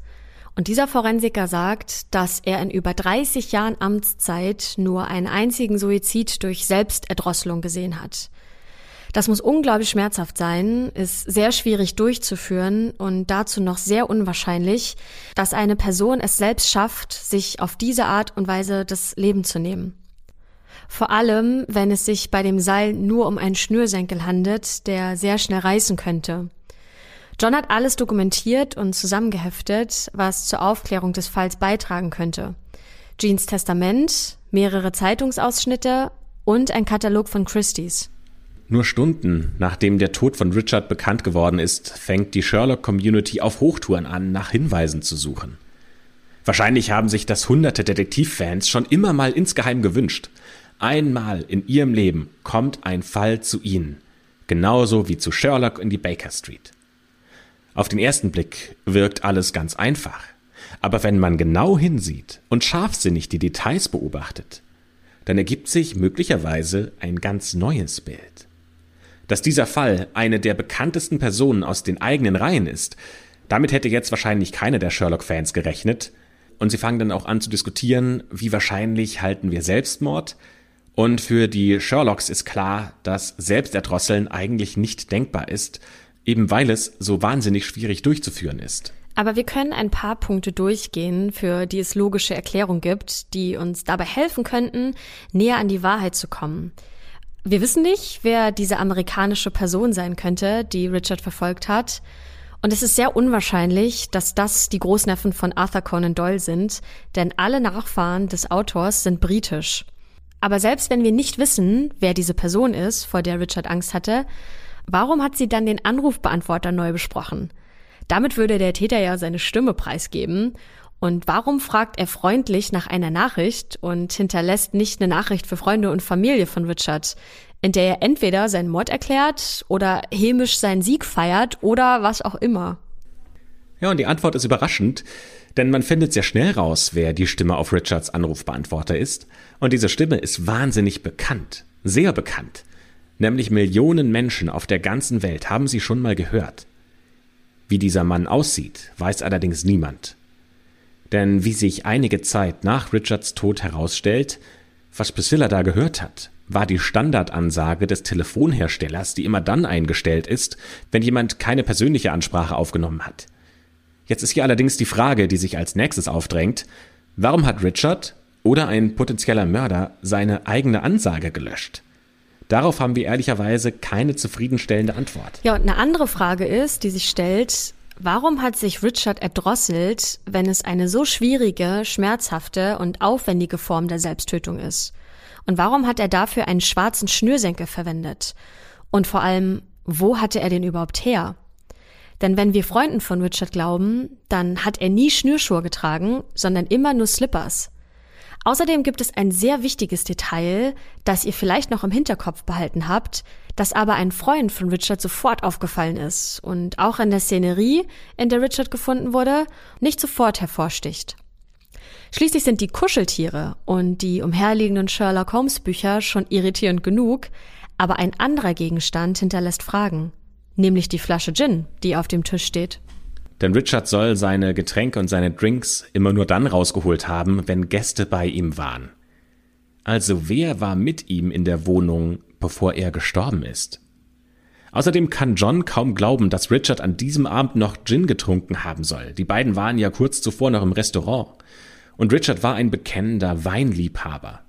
Und dieser Forensiker sagt, dass er in über 30 Jahren Amtszeit nur einen einzigen Suizid durch Selbsterdrosselung gesehen hat. Das muss unglaublich schmerzhaft sein, ist sehr schwierig durchzuführen und dazu noch sehr unwahrscheinlich, dass eine Person es selbst schafft, sich auf diese Art und Weise das Leben zu nehmen. Vor allem, wenn es sich bei dem Seil nur um einen Schnürsenkel handelt, der sehr schnell reißen könnte. John hat alles dokumentiert und zusammengeheftet, was zur Aufklärung des Falls beitragen könnte. Jeans Testament, mehrere Zeitungsausschnitte und ein Katalog von Christie's. Nur Stunden nachdem der Tod von Richard bekannt geworden ist, fängt die Sherlock-Community auf Hochtouren an, nach Hinweisen zu suchen. Wahrscheinlich haben sich das hunderte Detektivfans schon immer mal insgeheim gewünscht. Einmal in ihrem Leben kommt ein Fall zu ihnen. Genauso wie zu Sherlock in die Baker Street. Auf den ersten Blick wirkt alles ganz einfach. Aber wenn man genau hinsieht und scharfsinnig die Details beobachtet, dann ergibt sich möglicherweise ein ganz neues Bild. Dass dieser Fall eine der bekanntesten Personen aus den eigenen Reihen ist, damit hätte jetzt wahrscheinlich keiner der Sherlock-Fans gerechnet. Und sie fangen dann auch an zu diskutieren, wie wahrscheinlich halten wir Selbstmord. Und für die Sherlocks ist klar, dass Selbsterdrosseln eigentlich nicht denkbar ist, eben weil es so wahnsinnig schwierig durchzuführen ist. Aber wir können ein paar Punkte durchgehen, für die es logische Erklärung gibt, die uns dabei helfen könnten, näher an die Wahrheit zu kommen. Wir wissen nicht, wer diese amerikanische Person sein könnte, die Richard verfolgt hat. Und es ist sehr unwahrscheinlich, dass das die Großneffen von Arthur Conan Doyle sind, denn alle Nachfahren des Autors sind britisch. Aber selbst wenn wir nicht wissen, wer diese Person ist, vor der Richard Angst hatte, warum hat sie dann den Anrufbeantworter neu besprochen? Damit würde der Täter ja seine Stimme preisgeben. Und warum fragt er freundlich nach einer Nachricht und hinterlässt nicht eine Nachricht für Freunde und Familie von Richard, in der er entweder seinen Mord erklärt oder hämisch seinen Sieg feiert oder was auch immer. Ja, und die Antwort ist überraschend, denn man findet sehr schnell raus, wer die Stimme auf Richards Anrufbeantworter ist. Und diese Stimme ist wahnsinnig bekannt, sehr bekannt. Nämlich Millionen Menschen auf der ganzen Welt haben sie schon mal gehört. Wie dieser Mann aussieht, weiß allerdings niemand. Denn wie sich einige Zeit nach Richards Tod herausstellt, was Priscilla da gehört hat, war die Standardansage des Telefonherstellers, die immer dann eingestellt ist, wenn jemand keine persönliche Ansprache aufgenommen hat. Jetzt ist hier allerdings die Frage, die sich als nächstes aufdrängt, warum hat Richard oder ein potenzieller Mörder seine eigene Ansage gelöscht? Darauf haben wir ehrlicherweise keine zufriedenstellende Antwort. Ja, und eine andere Frage ist, die sich stellt, warum hat sich Richard erdrosselt, wenn es eine so schwierige, schmerzhafte und aufwendige Form der Selbsttötung ist? Und warum hat er dafür einen schwarzen Schnürsenkel verwendet? Und vor allem, wo hatte er den überhaupt her? Denn wenn wir Freunden von Richard glauben, dann hat er nie Schnürschuhe getragen, sondern immer nur Slippers. Außerdem gibt es ein sehr wichtiges Detail, das ihr vielleicht noch im Hinterkopf behalten habt, das aber ein Freund von Richard sofort aufgefallen ist und auch in der Szenerie, in der Richard gefunden wurde, nicht sofort hervorsticht. Schließlich sind die Kuscheltiere und die umherliegenden Sherlock Holmes Bücher schon irritierend genug, aber ein anderer Gegenstand hinterlässt Fragen, nämlich die Flasche Gin, die auf dem Tisch steht. Denn Richard soll seine Getränke und seine Drinks immer nur dann rausgeholt haben, wenn Gäste bei ihm waren. Also wer war mit ihm in der Wohnung, bevor er gestorben ist? Außerdem kann John kaum glauben, dass Richard an diesem Abend noch Gin getrunken haben soll. Die beiden waren ja kurz zuvor noch im Restaurant. Und Richard war ein bekennender Weinliebhaber.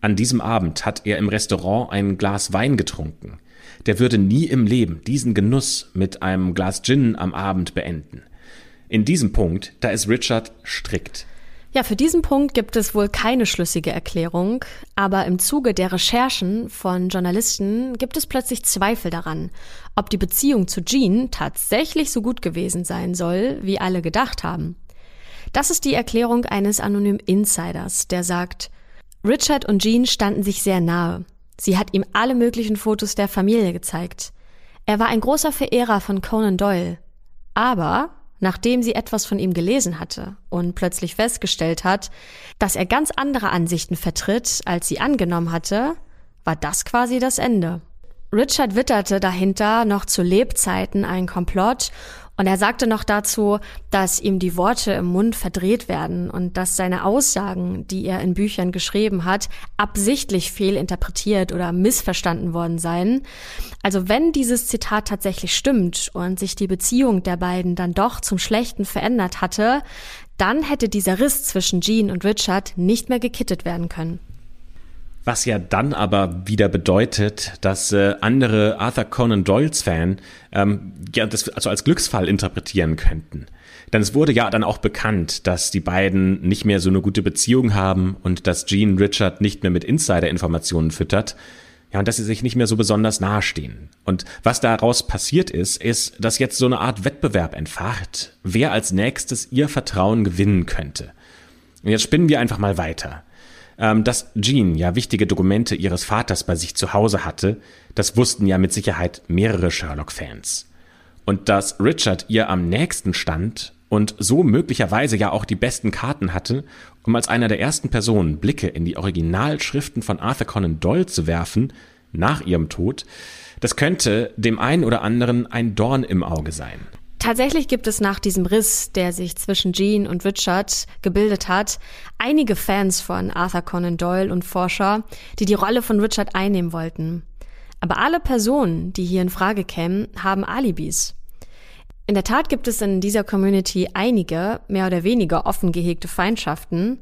An diesem Abend hat er im Restaurant ein Glas Wein getrunken. Der würde nie im Leben diesen Genuss mit einem Glas Gin am Abend beenden. In diesem Punkt, da ist Richard strikt. Ja, für diesen Punkt gibt es wohl keine schlüssige Erklärung, aber im Zuge der Recherchen von Journalisten gibt es plötzlich Zweifel daran, ob die Beziehung zu Jean tatsächlich so gut gewesen sein soll, wie alle gedacht haben. Das ist die Erklärung eines anonymen Insiders, der sagt, Richard und Jean standen sich sehr nahe. Sie hat ihm alle möglichen Fotos der Familie gezeigt. Er war ein großer Verehrer von Conan Doyle. Aber nachdem sie etwas von ihm gelesen hatte und plötzlich festgestellt hat, dass er ganz andere Ansichten vertritt, als sie angenommen hatte, war das quasi das Ende. Richard witterte dahinter noch zu Lebzeiten einen Komplott und er sagte noch dazu, dass ihm die Worte im Mund verdreht werden und dass seine Aussagen, die er in Büchern geschrieben hat, absichtlich fehlinterpretiert oder missverstanden worden seien. Also wenn dieses Zitat tatsächlich stimmt und sich die Beziehung der beiden dann doch zum Schlechten verändert hatte, dann hätte dieser Riss zwischen Jean und Richard nicht mehr gekittet werden können. Was ja dann aber wieder bedeutet, dass äh, andere Arthur Conan Doyles Fan ähm, ja das also als Glücksfall interpretieren könnten. Denn es wurde ja dann auch bekannt, dass die beiden nicht mehr so eine gute Beziehung haben und dass Jean Richard nicht mehr mit Insider-Informationen füttert. Ja, und dass sie sich nicht mehr so besonders nahestehen. Und was daraus passiert ist, ist, dass jetzt so eine Art Wettbewerb entfacht, wer als nächstes ihr Vertrauen gewinnen könnte. Und jetzt spinnen wir einfach mal weiter. Ähm, dass Jean ja wichtige Dokumente ihres Vaters bei sich zu Hause hatte, das wussten ja mit Sicherheit mehrere Sherlock-Fans. Und dass Richard ihr am nächsten stand und so möglicherweise ja auch die besten Karten hatte, um als einer der ersten Personen Blicke in die Originalschriften von Arthur Conan Doyle zu werfen, nach ihrem Tod, das könnte dem einen oder anderen ein Dorn im Auge sein. Tatsächlich gibt es nach diesem Riss, der sich zwischen Jean und Richard gebildet hat, einige Fans von Arthur Conan Doyle und Forscher, die die Rolle von Richard einnehmen wollten. Aber alle Personen, die hier in Frage kämen, haben Alibis. In der Tat gibt es in dieser Community einige, mehr oder weniger offen gehegte Feindschaften,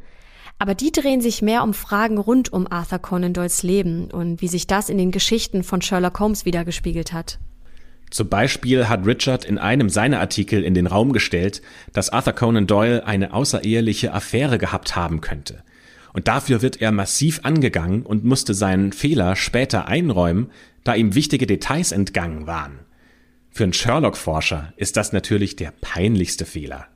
aber die drehen sich mehr um Fragen rund um Arthur Conan Doyles Leben und wie sich das in den Geschichten von Sherlock Holmes wiedergespiegelt hat. Zum Beispiel hat Richard in einem seiner Artikel in den Raum gestellt, dass Arthur Conan Doyle eine außereheliche Affäre gehabt haben könnte. Und dafür wird er massiv angegangen und musste seinen Fehler später einräumen, da ihm wichtige Details entgangen waren. Für einen Sherlock-Forscher ist das natürlich der peinlichste Fehler.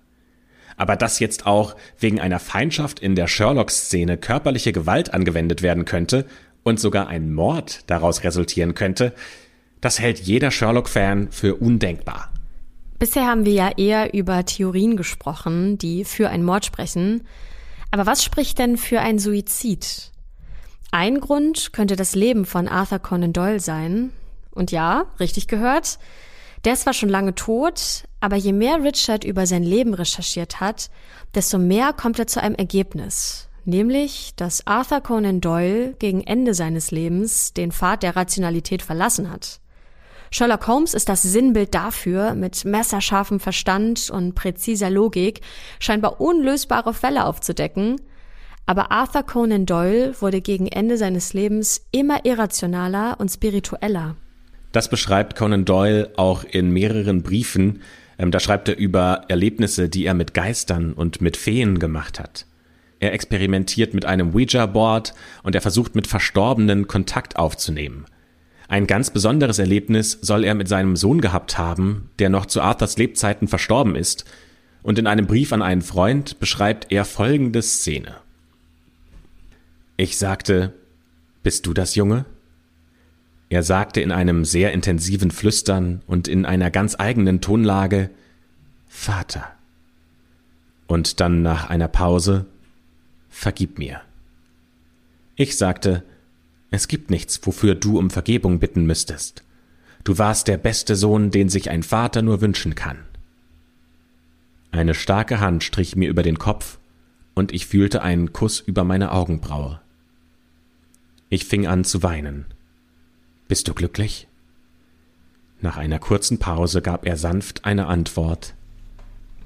Aber dass jetzt auch wegen einer Feindschaft in der Sherlock-Szene körperliche Gewalt angewendet werden könnte und sogar ein Mord daraus resultieren könnte, das hält jeder Sherlock-Fan für undenkbar. Bisher haben wir ja eher über Theorien gesprochen, die für einen Mord sprechen. Aber was spricht denn für ein Suizid? Ein Grund könnte das Leben von Arthur Conan Doyle sein. Und ja, richtig gehört, der ist zwar schon lange tot, aber je mehr Richard über sein Leben recherchiert hat, desto mehr kommt er zu einem Ergebnis. Nämlich, dass Arthur Conan Doyle gegen Ende seines Lebens den Pfad der Rationalität verlassen hat. Sherlock Holmes ist das Sinnbild dafür, mit messerscharfem Verstand und präziser Logik scheinbar unlösbare Fälle aufzudecken. Aber Arthur Conan Doyle wurde gegen Ende seines Lebens immer irrationaler und spiritueller. Das beschreibt Conan Doyle auch in mehreren Briefen. Ähm, da schreibt er über Erlebnisse, die er mit Geistern und mit Feen gemacht hat. Er experimentiert mit einem Ouija-Board und er versucht mit Verstorbenen Kontakt aufzunehmen. Ein ganz besonderes Erlebnis soll er mit seinem Sohn gehabt haben, der noch zu Arthurs Lebzeiten verstorben ist, und in einem Brief an einen Freund beschreibt er folgende Szene. Ich sagte, Bist du das Junge? Er sagte in einem sehr intensiven Flüstern und in einer ganz eigenen Tonlage Vater. Und dann nach einer Pause Vergib mir. Ich sagte, es gibt nichts, wofür du um Vergebung bitten müsstest. Du warst der beste Sohn, den sich ein Vater nur wünschen kann. Eine starke Hand strich mir über den Kopf, und ich fühlte einen Kuss über meine Augenbraue. Ich fing an zu weinen. Bist du glücklich? Nach einer kurzen Pause gab er sanft eine Antwort.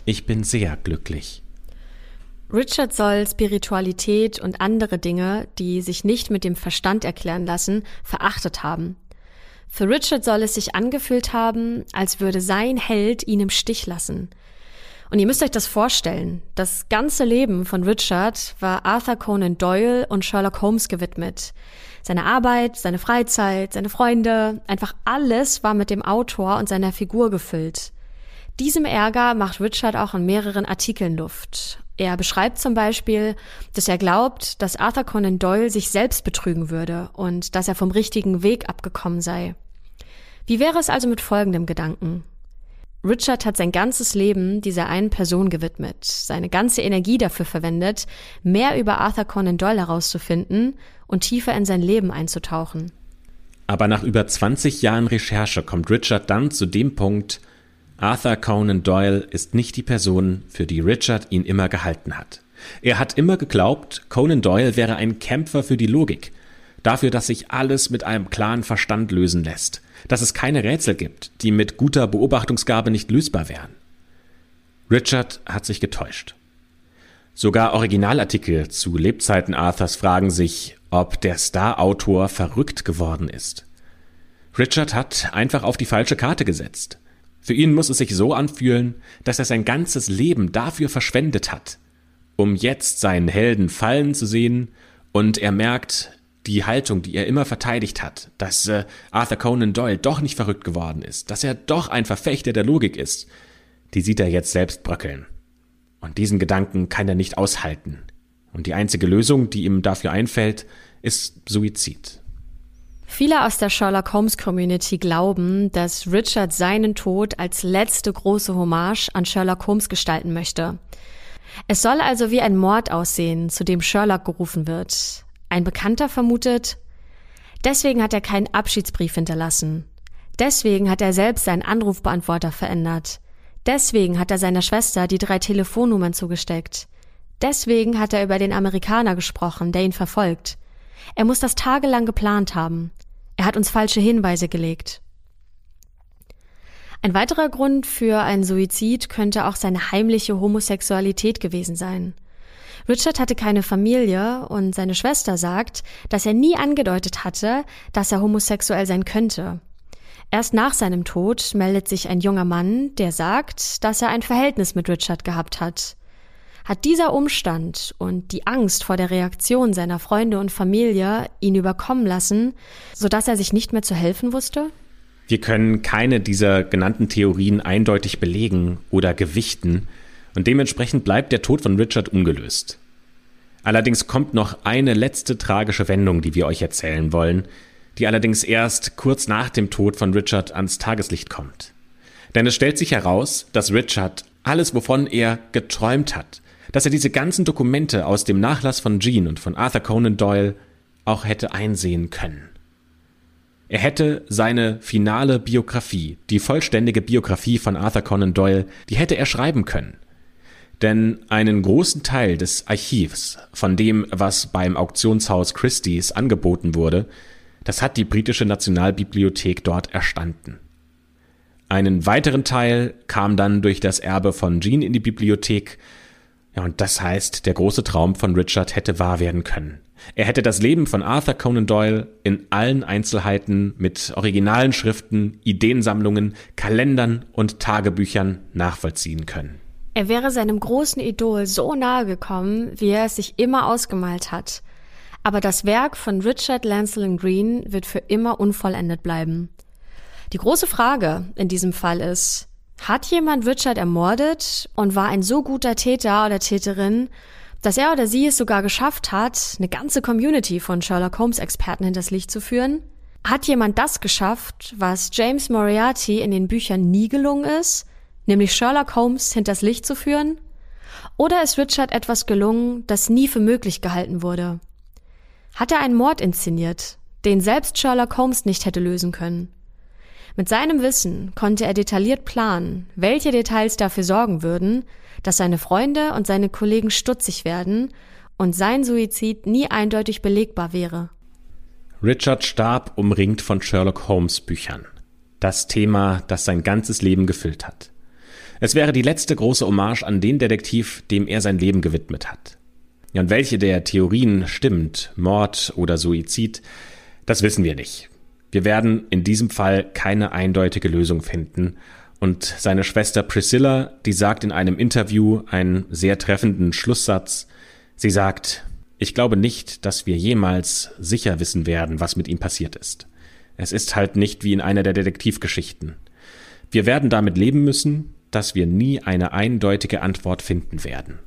Ich bin sehr glücklich. Richard soll Spiritualität und andere Dinge, die sich nicht mit dem Verstand erklären lassen, verachtet haben. Für Richard soll es sich angefühlt haben, als würde sein Held ihn im Stich lassen. Und ihr müsst euch das vorstellen. Das ganze Leben von Richard war Arthur Conan Doyle und Sherlock Holmes gewidmet. Seine Arbeit, seine Freizeit, seine Freunde, einfach alles war mit dem Autor und seiner Figur gefüllt. Diesem Ärger macht Richard auch in mehreren Artikeln Luft. Er beschreibt zum Beispiel, dass er glaubt, dass Arthur Conan Doyle sich selbst betrügen würde und dass er vom richtigen Weg abgekommen sei. Wie wäre es also mit folgendem Gedanken? Richard hat sein ganzes Leben dieser einen Person gewidmet, seine ganze Energie dafür verwendet, mehr über Arthur Conan Doyle herauszufinden und tiefer in sein Leben einzutauchen. Aber nach über 20 Jahren Recherche kommt Richard dann zu dem Punkt, Arthur Conan Doyle ist nicht die Person, für die Richard ihn immer gehalten hat. Er hat immer geglaubt, Conan Doyle wäre ein Kämpfer für die Logik, dafür, dass sich alles mit einem klaren Verstand lösen lässt, dass es keine Rätsel gibt, die mit guter Beobachtungsgabe nicht lösbar wären. Richard hat sich getäuscht. Sogar Originalartikel zu Lebzeiten Arthurs fragen sich, ob der Star-Autor verrückt geworden ist. Richard hat einfach auf die falsche Karte gesetzt. Für ihn muss es sich so anfühlen, dass er sein ganzes Leben dafür verschwendet hat, um jetzt seinen Helden fallen zu sehen, und er merkt, die Haltung, die er immer verteidigt hat, dass äh, Arthur Conan Doyle doch nicht verrückt geworden ist, dass er doch ein Verfechter der Logik ist, die sieht er jetzt selbst bröckeln. Und diesen Gedanken kann er nicht aushalten. Und die einzige Lösung, die ihm dafür einfällt, ist Suizid. Viele aus der Sherlock Holmes Community glauben, dass Richard seinen Tod als letzte große Hommage an Sherlock Holmes gestalten möchte. Es soll also wie ein Mord aussehen, zu dem Sherlock gerufen wird. Ein Bekannter vermutet, deswegen hat er keinen Abschiedsbrief hinterlassen. Deswegen hat er selbst seinen Anrufbeantworter verändert. Deswegen hat er seiner Schwester die drei Telefonnummern zugesteckt. Deswegen hat er über den Amerikaner gesprochen, der ihn verfolgt. Er muss das tagelang geplant haben. Er hat uns falsche Hinweise gelegt. Ein weiterer Grund für einen Suizid könnte auch seine heimliche Homosexualität gewesen sein. Richard hatte keine Familie und seine Schwester sagt, dass er nie angedeutet hatte, dass er homosexuell sein könnte. Erst nach seinem Tod meldet sich ein junger Mann, der sagt, dass er ein Verhältnis mit Richard gehabt hat. Hat dieser Umstand und die Angst vor der Reaktion seiner Freunde und Familie ihn überkommen lassen, sodass er sich nicht mehr zu helfen wusste? Wir können keine dieser genannten Theorien eindeutig belegen oder gewichten, und dementsprechend bleibt der Tod von Richard ungelöst. Allerdings kommt noch eine letzte tragische Wendung, die wir euch erzählen wollen, die allerdings erst kurz nach dem Tod von Richard ans Tageslicht kommt. Denn es stellt sich heraus, dass Richard alles, wovon er geträumt hat, dass er diese ganzen Dokumente aus dem Nachlass von Jean und von Arthur Conan Doyle auch hätte einsehen können. Er hätte seine finale Biografie, die vollständige Biografie von Arthur Conan Doyle, die hätte er schreiben können. Denn einen großen Teil des Archivs von dem, was beim Auktionshaus Christie's angeboten wurde, das hat die britische Nationalbibliothek dort erstanden. Einen weiteren Teil kam dann durch das Erbe von Jean in die Bibliothek, ja, und das heißt, der große Traum von Richard hätte wahr werden können. Er hätte das Leben von Arthur Conan Doyle in allen Einzelheiten mit originalen Schriften, Ideensammlungen, Kalendern und Tagebüchern nachvollziehen können. Er wäre seinem großen Idol so nahe gekommen, wie er es sich immer ausgemalt hat. Aber das Werk von Richard Lancelin Green wird für immer unvollendet bleiben. Die große Frage in diesem Fall ist, hat jemand Richard ermordet und war ein so guter Täter oder Täterin, dass er oder sie es sogar geschafft hat, eine ganze Community von Sherlock Holmes Experten hinters Licht zu führen? Hat jemand das geschafft, was James Moriarty in den Büchern nie gelungen ist, nämlich Sherlock Holmes hinters Licht zu führen? Oder ist Richard etwas gelungen, das nie für möglich gehalten wurde? Hat er einen Mord inszeniert, den selbst Sherlock Holmes nicht hätte lösen können? Mit seinem Wissen konnte er detailliert planen, welche Details dafür sorgen würden, dass seine Freunde und seine Kollegen stutzig werden und sein Suizid nie eindeutig belegbar wäre. Richard starb umringt von Sherlock Holmes Büchern. Das Thema, das sein ganzes Leben gefüllt hat. Es wäre die letzte große Hommage an den Detektiv, dem er sein Leben gewidmet hat. Und welche der Theorien stimmt, Mord oder Suizid, das wissen wir nicht. Wir werden in diesem Fall keine eindeutige Lösung finden. Und seine Schwester Priscilla, die sagt in einem Interview einen sehr treffenden Schlusssatz. Sie sagt, ich glaube nicht, dass wir jemals sicher wissen werden, was mit ihm passiert ist. Es ist halt nicht wie in einer der Detektivgeschichten. Wir werden damit leben müssen, dass wir nie eine eindeutige Antwort finden werden.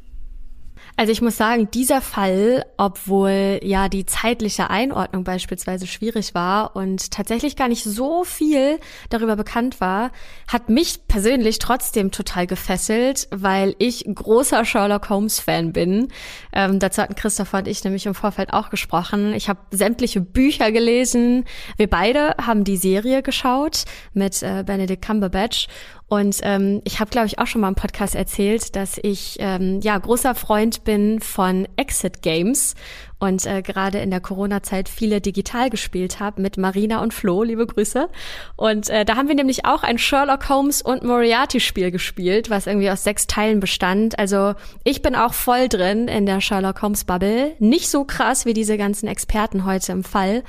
Also ich muss sagen, dieser Fall, obwohl ja die zeitliche Einordnung beispielsweise schwierig war und tatsächlich gar nicht so viel darüber bekannt war, hat mich persönlich trotzdem total gefesselt, weil ich großer Sherlock Holmes Fan bin. Ähm, dazu hatten Christopher und ich nämlich im Vorfeld auch gesprochen. Ich habe sämtliche Bücher gelesen. Wir beide haben die Serie geschaut mit äh, Benedict Cumberbatch und ähm, ich habe, glaube ich, auch schon mal im Podcast erzählt, dass ich ähm, ja großer Freund bin von Exit Games und äh, gerade in der Corona-Zeit viele digital gespielt habe mit Marina und Flo, liebe Grüße. Und äh, da haben wir nämlich auch ein Sherlock Holmes und Moriarty-Spiel gespielt, was irgendwie aus sechs Teilen bestand. Also ich bin auch voll drin in der Sherlock Holmes-Bubble. Nicht so krass wie diese ganzen Experten heute im Fall.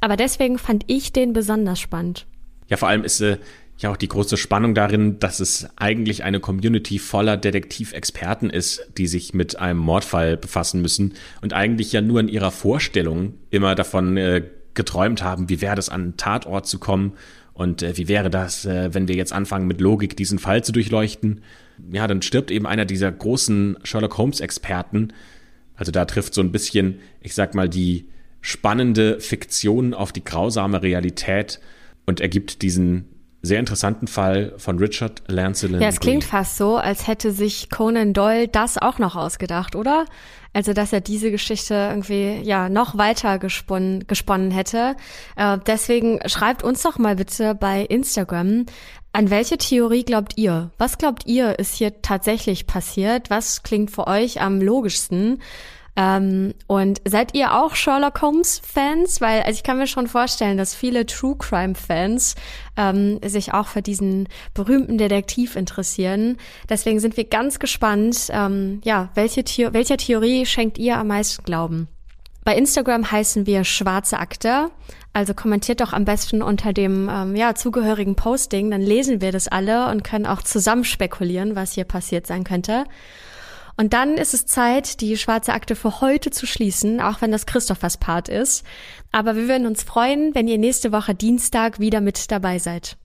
Aber deswegen fand ich den besonders spannend. Ja, vor allem ist äh, ja auch die große Spannung darin, dass es eigentlich eine Community voller Detektivexperten ist, die sich mit einem Mordfall befassen müssen und eigentlich ja nur in ihrer Vorstellung immer davon äh, geträumt haben, wie wäre das an einen Tatort zu kommen und äh, wie wäre das, äh, wenn wir jetzt anfangen mit Logik diesen Fall zu durchleuchten. Ja, dann stirbt eben einer dieser großen Sherlock Holmes Experten. Also da trifft so ein bisschen, ich sag mal, die spannende Fiktion auf die grausame Realität und ergibt diesen sehr interessanten Fall von Richard Lancelin. Ja, es klingt fast so, als hätte sich Conan Doyle das auch noch ausgedacht, oder? Also, dass er diese Geschichte irgendwie, ja, noch weiter gesponnen, gesponnen hätte. Äh, deswegen schreibt uns doch mal bitte bei Instagram, an welche Theorie glaubt ihr? Was glaubt ihr, ist hier tatsächlich passiert? Was klingt für euch am logischsten? Ähm, und seid ihr auch Sherlock Holmes Fans? Weil also ich kann mir schon vorstellen, dass viele True Crime Fans ähm, sich auch für diesen berühmten Detektiv interessieren. Deswegen sind wir ganz gespannt, ähm, ja, welche The welcher Theorie schenkt ihr am meisten Glauben? Bei Instagram heißen wir Schwarze Akte. Also kommentiert doch am besten unter dem ähm, ja, zugehörigen Posting, dann lesen wir das alle und können auch zusammen spekulieren, was hier passiert sein könnte. Und dann ist es Zeit, die schwarze Akte für heute zu schließen, auch wenn das Christophers Part ist. Aber wir würden uns freuen, wenn ihr nächste Woche Dienstag wieder mit dabei seid.